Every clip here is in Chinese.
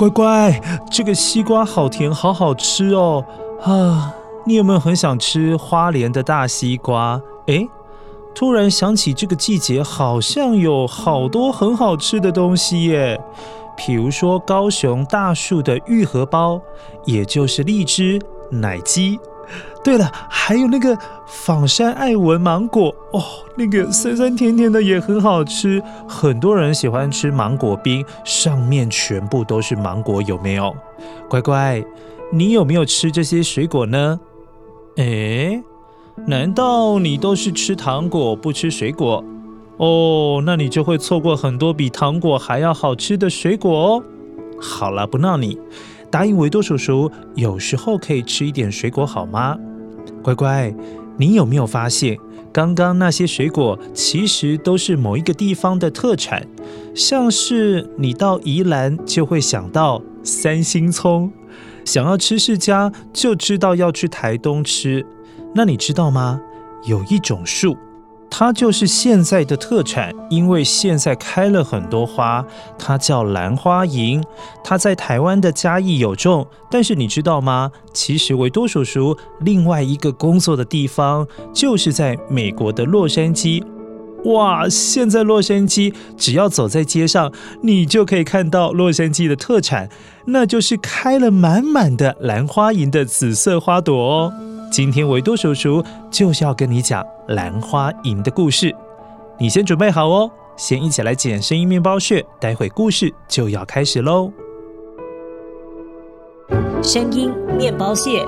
乖乖，这个西瓜好甜，好好吃哦！啊，你有没有很想吃花莲的大西瓜？诶，突然想起这个季节好像有好多很好吃的东西耶，比如说高雄大树的玉荷包，也就是荔枝奶鸡。对了，还有那个仿山爱文芒果哦，那个酸酸甜甜的也很好吃。很多人喜欢吃芒果冰，上面全部都是芒果，有没有？乖乖，你有没有吃这些水果呢？诶，难道你都是吃糖果不吃水果？哦，那你就会错过很多比糖果还要好吃的水果哦。好了，不闹你。答应维多叔叔，有时候可以吃一点水果好吗？乖乖，你有没有发现，刚刚那些水果其实都是某一个地方的特产？像是你到宜兰就会想到三星葱，想要吃释迦就知道要去台东吃。那你知道吗？有一种树。它就是现在的特产，因为现在开了很多花，它叫兰花银。它在台湾的嘉义有种，但是你知道吗？其实维多叔叔另外一个工作的地方就是在美国的洛杉矶。哇，现在洛杉矶只要走在街上，你就可以看到洛杉矶的特产，那就是开了满满的兰花银的紫色花朵哦。今天维多叔叔就是要跟你讲兰花楹的故事，你先准备好哦，先一起来剪声音面包屑，待会故事就要开始喽。声音面包屑。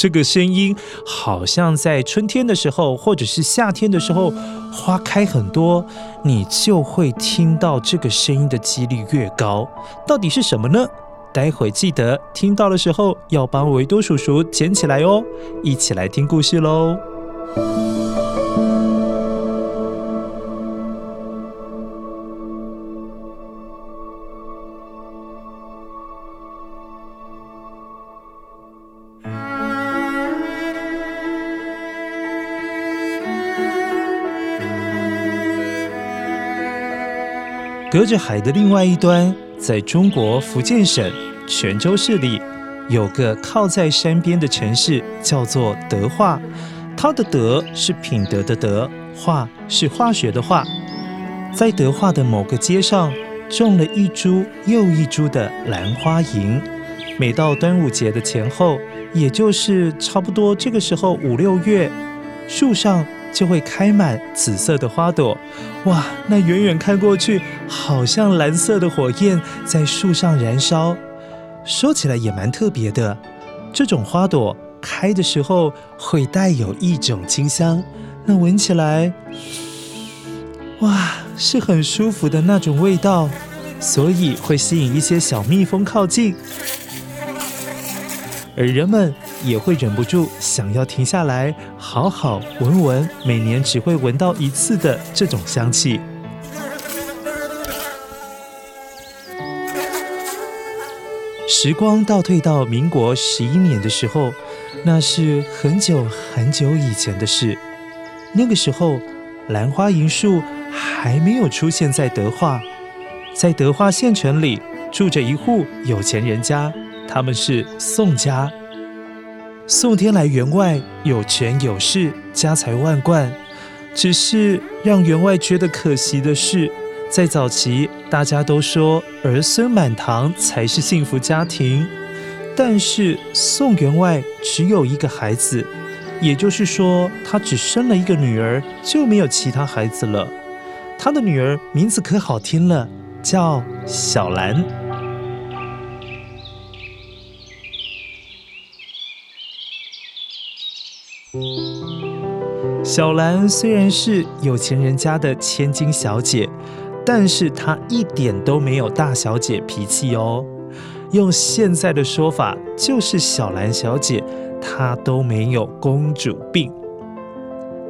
这个声音好像在春天的时候，或者是夏天的时候，花开很多，你就会听到这个声音的几率越高。到底是什么呢？待会记得听到的时候要帮维多叔叔捡起来哦。一起来听故事喽。隔着海的另外一端，在中国福建省泉州市里，有个靠在山边的城市，叫做德化。它的“德”是品德的“德”，“化”是化学的“化”。在德化的某个街上，种了一株又一株的兰花楹。每到端午节的前后，也就是差不多这个时候五六月，树上，就会开满紫色的花朵，哇！那远远看过去，好像蓝色的火焰在树上燃烧。说起来也蛮特别的，这种花朵开的时候会带有一种清香，那闻起来，哇，是很舒服的那种味道，所以会吸引一些小蜜蜂靠近。而人们也会忍不住想要停下来，好好闻闻每年只会闻到一次的这种香气。时光倒退到民国十一年的时候，那是很久很久以前的事。那个时候，兰花银树还没有出现在德化，在德化县城里住着一户有钱人家，他们是宋家。宋天来员外有权有势，家财万贯，只是让员外觉得可惜的是，在早期大家都说儿孙满堂才是幸福家庭，但是宋员外只有一个孩子。也就是说，他只生了一个女儿，就没有其他孩子了。他的女儿名字可好听了，叫小兰。小兰虽然是有钱人家的千金小姐，但是她一点都没有大小姐脾气哦。用现在的说法，就是小兰小姐。她都没有公主病。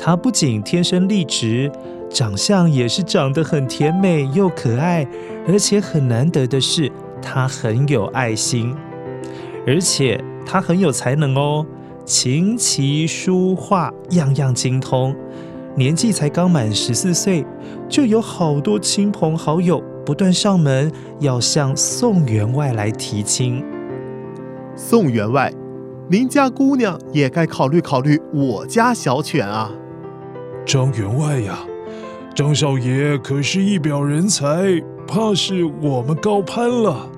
她不仅天生丽质，长相也是长得很甜美又可爱，而且很难得的是，她很有爱心，而且她很有才能哦，琴棋书画样样精通。年纪才刚满十四岁，就有好多亲朋好友不断上门要向宋员外来提亲。宋员外。您家姑娘也该考虑考虑我家小犬啊，张员外呀，张少爷可是一表人才，怕是我们高攀了。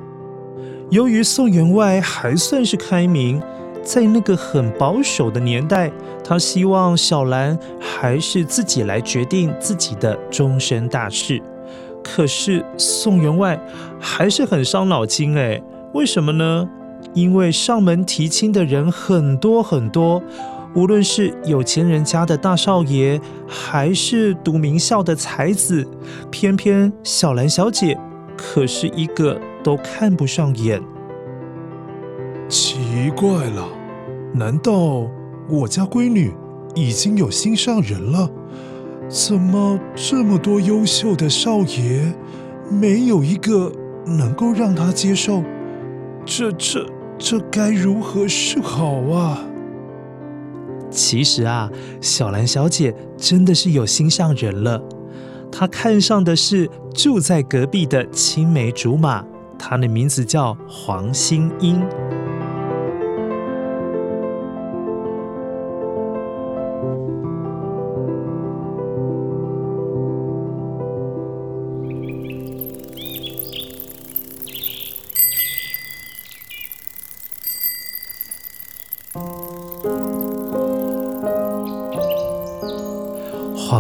由于宋员外还算是开明，在那个很保守的年代，他希望小兰还是自己来决定自己的终身大事。可是宋员外还是很伤脑筋哎，为什么呢？因为上门提亲的人很多很多，无论是有钱人家的大少爷，还是读名校的才子，偏偏小兰小姐可是一个都看不上眼。奇怪了，难道我家闺女已经有心上人了？怎么这么多优秀的少爷，没有一个能够让她接受？这这。这该如何是好啊？其实啊，小兰小姐真的是有心上人了。她看上的是住在隔壁的青梅竹马，她的名字叫黄心英。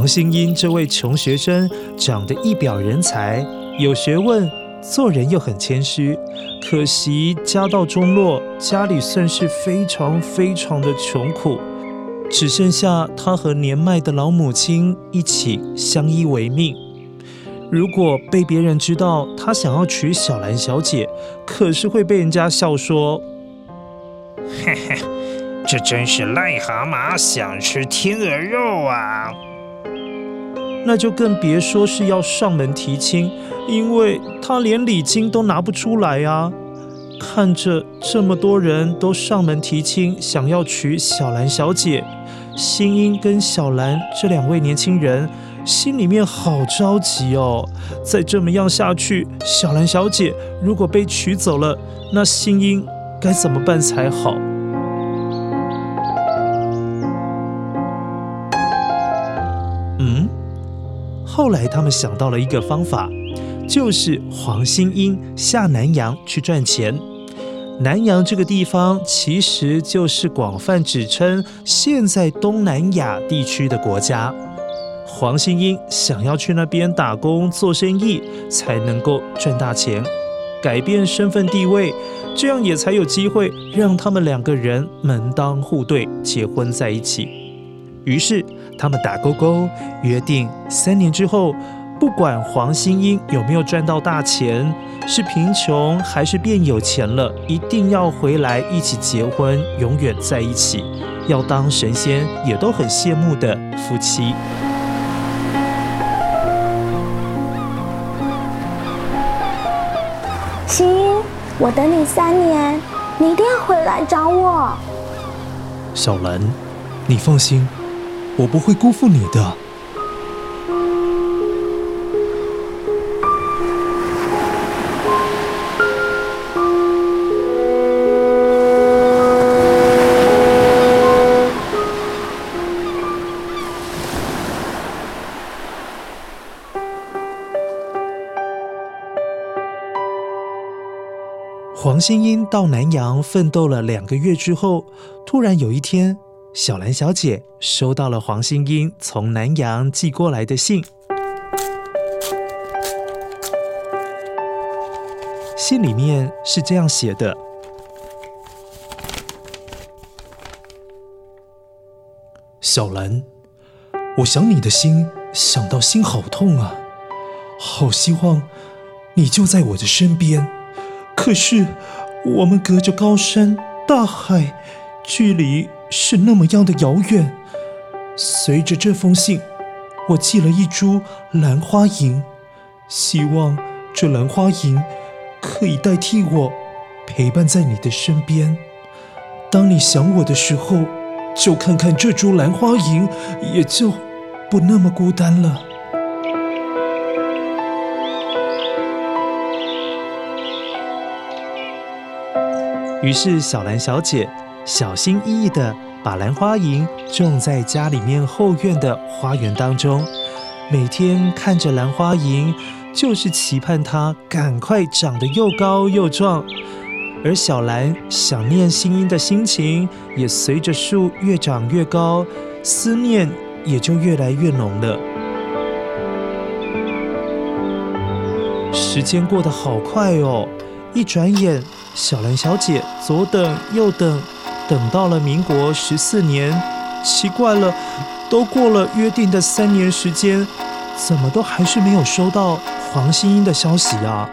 黄心英这位穷学生长得一表人才，有学问，做人又很谦虚。可惜家道中落，家里算是非常非常的穷苦，只剩下他和年迈的老母亲一起相依为命。如果被别人知道他想要娶小兰小姐，可是会被人家笑说：“嘿嘿，这真是癞蛤蟆想吃天鹅肉啊！”那就更别说是要上门提亲，因为他连礼金都拿不出来啊！看着这么多人都上门提亲，想要娶小兰小姐，新英跟小兰这两位年轻人心里面好着急哦。再这么样下去，小兰小姐如果被娶走了，那新英该怎么办才好？后来他们想到了一个方法，就是黄心英下南洋去赚钱。南洋这个地方其实就是广泛指称现在东南亚地区的国家。黄心英想要去那边打工做生意，才能够赚大钱，改变身份地位，这样也才有机会让他们两个人门当户对，结婚在一起。于是。他们打勾勾，约定三年之后，不管黄新英有没有赚到大钱，是贫穷还是变有钱了，一定要回来一起结婚，永远在一起，要当神仙也都很羡慕的夫妻。新英，我等你三年，你一定要回来找我。小兰，你放心，我不会辜负你的。黄星英到南洋奋斗了两个月之后，突然有一天，小兰小姐收到了黄星英从南洋寄过来的信。信里面是这样写的：“小兰，我想你的心，想到心好痛啊，好希望你就在我的身边。”可是，我们隔着高山大海，距离是那么样的遥远。随着这封信，我寄了一株兰花银，希望这兰花银可以代替我，陪伴在你的身边。当你想我的时候，就看看这株兰花银，也就不那么孤单了。于是，小兰小姐小心翼翼地把兰花银种在家里面后院的花园当中。每天看着兰花银，就是期盼它赶快长得又高又壮。而小兰想念新英的心情，也随着树越长越高，思念也就越来越浓了。时间过得好快哦。一转眼，小兰小姐左等右等，等到了民国十四年。奇怪了，都过了约定的三年时间，怎么都还是没有收到黄星英的消息啊？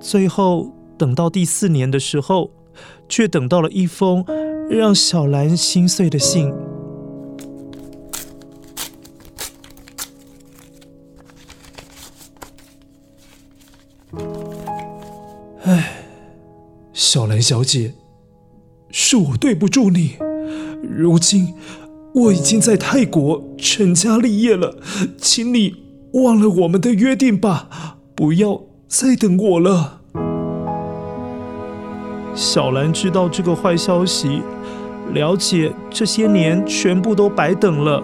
最后等到第四年的时候，却等到了一封。让小兰心碎的信。小兰小姐，是我对不住你。如今我已经在泰国成家立业了，请你忘了我们的约定吧，不要再等我了。小兰知道这个坏消息。了解这些年全部都白等了，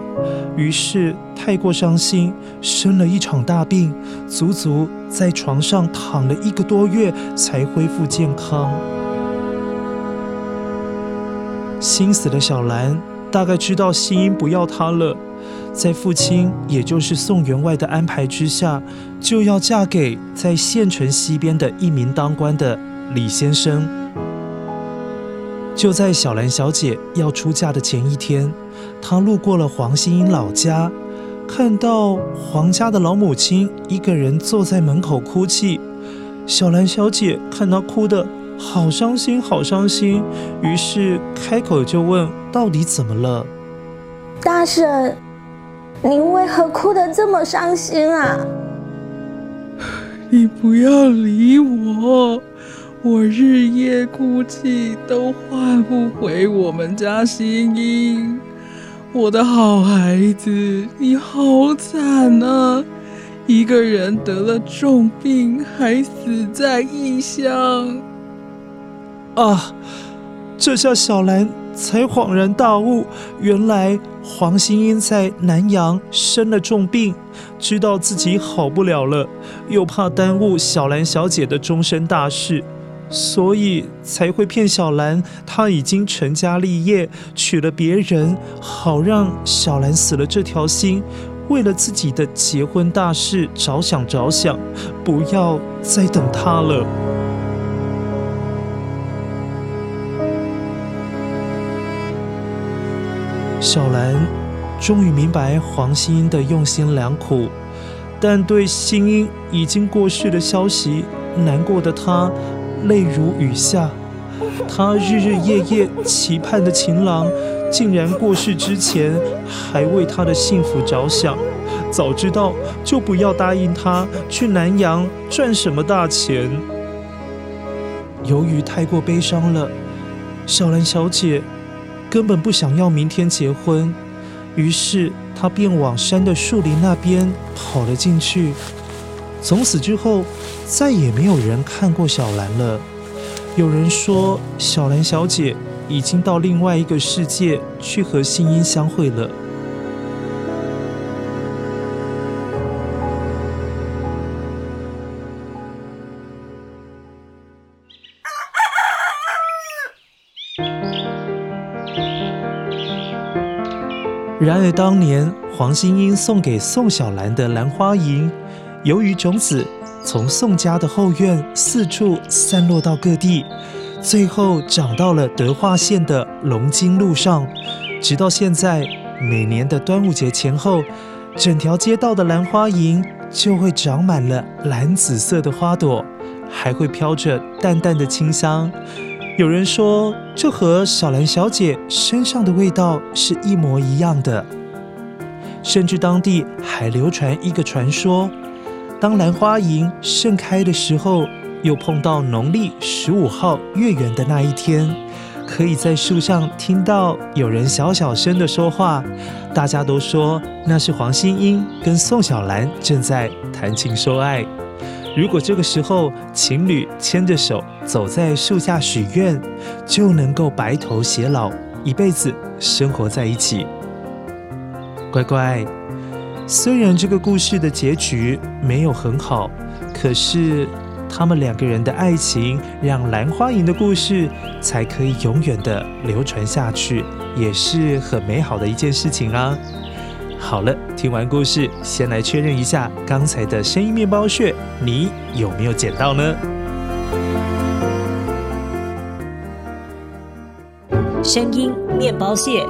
于是太过伤心，生了一场大病，足足在床上躺了一个多月才恢复健康。心死的小兰大概知道星英不要她了，在父亲也就是宋员外的安排之下，就要嫁给在县城西边的一名当官的李先生。就在小兰小姐要出嫁的前一天，她路过了黄星英老家，看到黄家的老母亲一个人坐在门口哭泣。小兰小姐看她哭得好伤心，好伤心，于是开口就问：“到底怎么了？”大婶，您为何哭得这么伤心啊？你不要理我。我日夜哭泣，都换不回我们家星英。我的好孩子，你好惨啊！一个人得了重病，还死在异乡。啊！这下小兰才恍然大悟，原来黄星英在南洋生了重病，知道自己好不了了，又怕耽误小兰小姐的终身大事。所以才会骗小兰，她已经成家立业，娶了别人，好让小兰死了这条心，为了自己的结婚大事着想着想，不要再等她了。小兰终于明白黄心英的用心良苦，但对心英已经过世的消息，难过的她泪如雨下。她日日夜夜期盼的情郎，竟然过世之前还为她的幸福着想。早知道就不要答应他去南洋赚什么大钱。由于太过悲伤了，小兰小姐根本不想要明天结婚，于是他便往山的树林那边跑了进去。从此之后，再也没有人看过小兰了。有人说，小兰小姐已经到另外一个世界去和新音相会了。然而，当年黄心英送给宋小兰的兰花银，由于种子从宋家的后院四处散落到各地，最后长到了德化县的龙津路上。直到现在，每年的端午节前后，整条街道的兰花银就会长满了蓝紫色的花朵，还会飘着淡淡的清香。有人说，这和小兰小姐身上的味道是一模一样的。甚至当地还流传一个传说：当兰花银盛开的时候，又碰到农历十五号月圆的那一天，可以在树上听到有人小小声的说话。大家都说那是黄心英跟宋小兰正在谈情说爱。如果这个时候情侣牵着手走在树下许愿，就能够白头偕老，一辈子生活在一起。乖乖，虽然这个故事的结局没有很好，可是他们两个人的爱情让兰花银的故事才可以永远的流传下去，也是很美好的一件事情啊。好了，听完故事，先来确认一下刚才的声音面包屑，你有没有捡到呢？声音面包屑。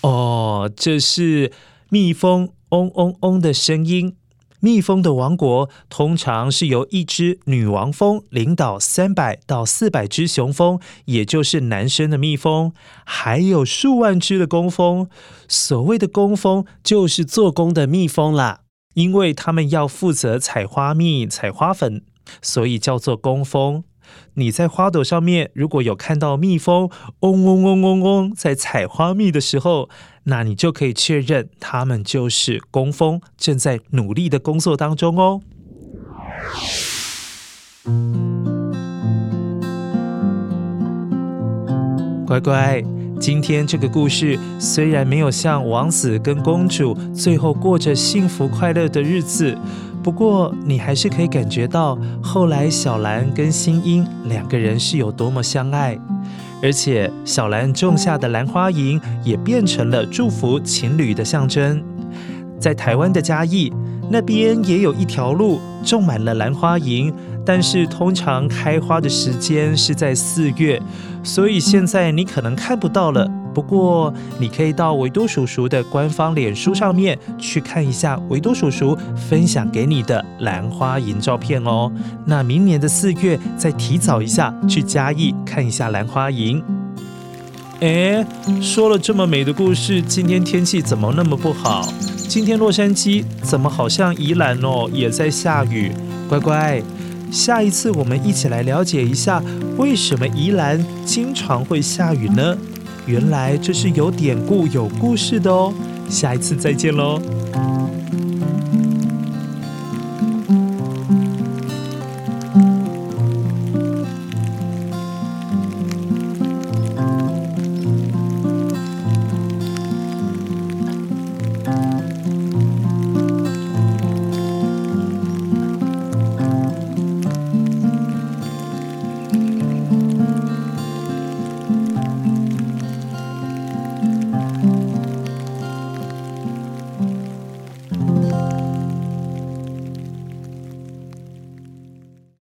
哦，这是蜜蜂嗡嗡嗡的声音。蜜蜂的王国通常是由一只女王蜂领导三百到四百只雄蜂，也就是男生的蜜蜂，还有数万只的工蜂。所谓的工蜂就是做工的蜜蜂啦，因为他们要负责采花蜜、采花粉，所以叫做工蜂。你在花朵上面如果有看到蜜蜂嗡嗡嗡嗡嗡在采花蜜的时候，那你就可以确认它们就是工蜂，正在努力的工作当中哦。乖乖，今天这个故事虽然没有像王子跟公主最后过着幸福快乐的日子。不过，你还是可以感觉到后来小兰跟新英两个人是有多么相爱，而且小兰种下的兰花银也变成了祝福情侣的象征。在台湾的嘉义那边也有一条路种满了兰花银，但是通常开花的时间是在四月，所以现在你可能看不到了。不过，你可以到维多叔叔的官方脸书上面去看一下维多叔叔分享给你的兰花银照片哦。那明年的四月再提早一下去嘉义看一下兰花银。哎，说了这么美的故事，今天天气怎么那么不好？今天洛杉矶怎么好像宜兰哦也在下雨？乖乖，下一次我们一起来了解一下为什么宜兰经常会下雨呢？原来这是有典故、有故事的哦。下一次再见喽。